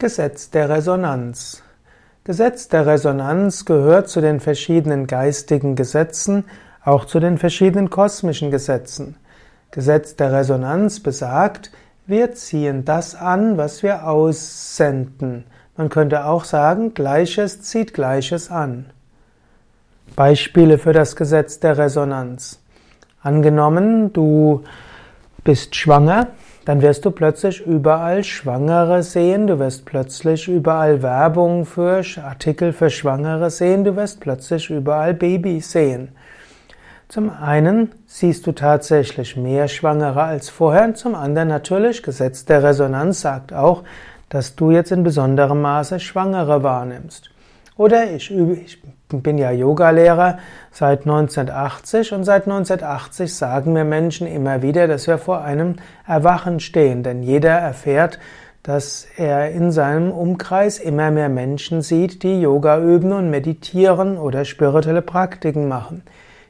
Gesetz der Resonanz. Gesetz der Resonanz gehört zu den verschiedenen geistigen Gesetzen, auch zu den verschiedenen kosmischen Gesetzen. Gesetz der Resonanz besagt, wir ziehen das an, was wir aussenden. Man könnte auch sagen, Gleiches zieht Gleiches an. Beispiele für das Gesetz der Resonanz. Angenommen, du bist schwanger dann wirst du plötzlich überall Schwangere sehen, du wirst plötzlich überall Werbung für Artikel für Schwangere sehen, du wirst plötzlich überall Babys sehen. Zum einen siehst du tatsächlich mehr Schwangere als vorher und zum anderen natürlich, Gesetz der Resonanz sagt auch, dass du jetzt in besonderem Maße Schwangere wahrnimmst. Oder ich, ich bin ja Yogalehrer seit 1980 und seit 1980 sagen mir Menschen immer wieder, dass wir vor einem Erwachen stehen, denn jeder erfährt, dass er in seinem Umkreis immer mehr Menschen sieht, die Yoga üben und meditieren oder spirituelle Praktiken machen.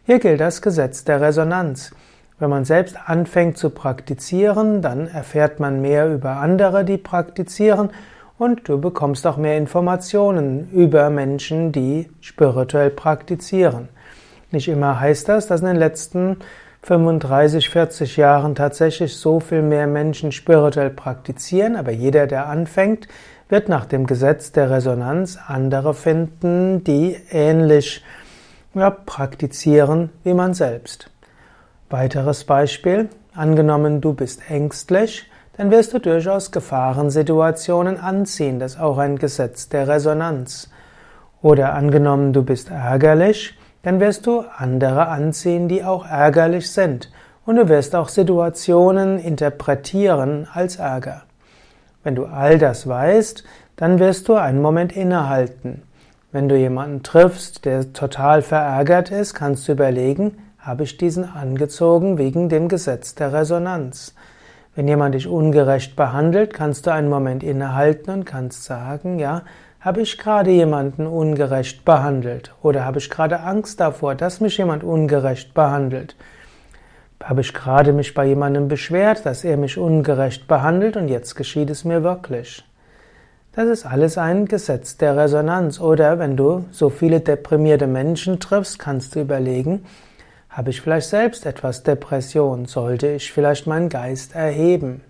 Hier gilt das Gesetz der Resonanz. Wenn man selbst anfängt zu praktizieren, dann erfährt man mehr über andere, die praktizieren und du bekommst auch mehr Informationen über Menschen, die spirituell praktizieren. Nicht immer heißt das, dass in den letzten 35, 40 Jahren tatsächlich so viel mehr Menschen spirituell praktizieren, aber jeder, der anfängt, wird nach dem Gesetz der Resonanz andere finden, die ähnlich ja, praktizieren wie man selbst. Weiteres Beispiel. Angenommen, du bist ängstlich, dann wirst du durchaus Gefahrensituationen anziehen. Das ist auch ein Gesetz der Resonanz. Oder angenommen, du bist ärgerlich, dann wirst du andere anziehen, die auch ärgerlich sind. Und du wirst auch Situationen interpretieren als Ärger. Wenn du all das weißt, dann wirst du einen Moment innehalten. Wenn du jemanden triffst, der total verärgert ist, kannst du überlegen, habe ich diesen angezogen wegen dem Gesetz der Resonanz? Wenn jemand dich ungerecht behandelt, kannst du einen Moment innehalten und kannst sagen, ja, habe ich gerade jemanden ungerecht behandelt? Oder habe ich gerade Angst davor, dass mich jemand ungerecht behandelt? Habe ich gerade mich bei jemandem beschwert, dass er mich ungerecht behandelt und jetzt geschieht es mir wirklich? Das ist alles ein Gesetz der Resonanz. Oder wenn du so viele deprimierte Menschen triffst, kannst du überlegen, habe ich vielleicht selbst etwas Depression? Sollte ich vielleicht meinen Geist erheben?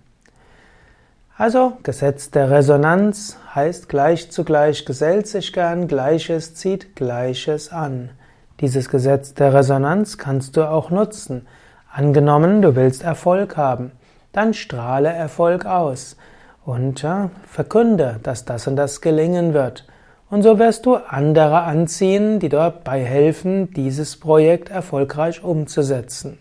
Also, Gesetz der Resonanz heißt gleich zu gleich gesellt sich gern, Gleiches zieht Gleiches an. Dieses Gesetz der Resonanz kannst du auch nutzen. Angenommen, du willst Erfolg haben, dann strahle Erfolg aus und ja, verkünde, dass das und das gelingen wird. Und so wirst du andere anziehen, die dabei helfen, dieses Projekt erfolgreich umzusetzen.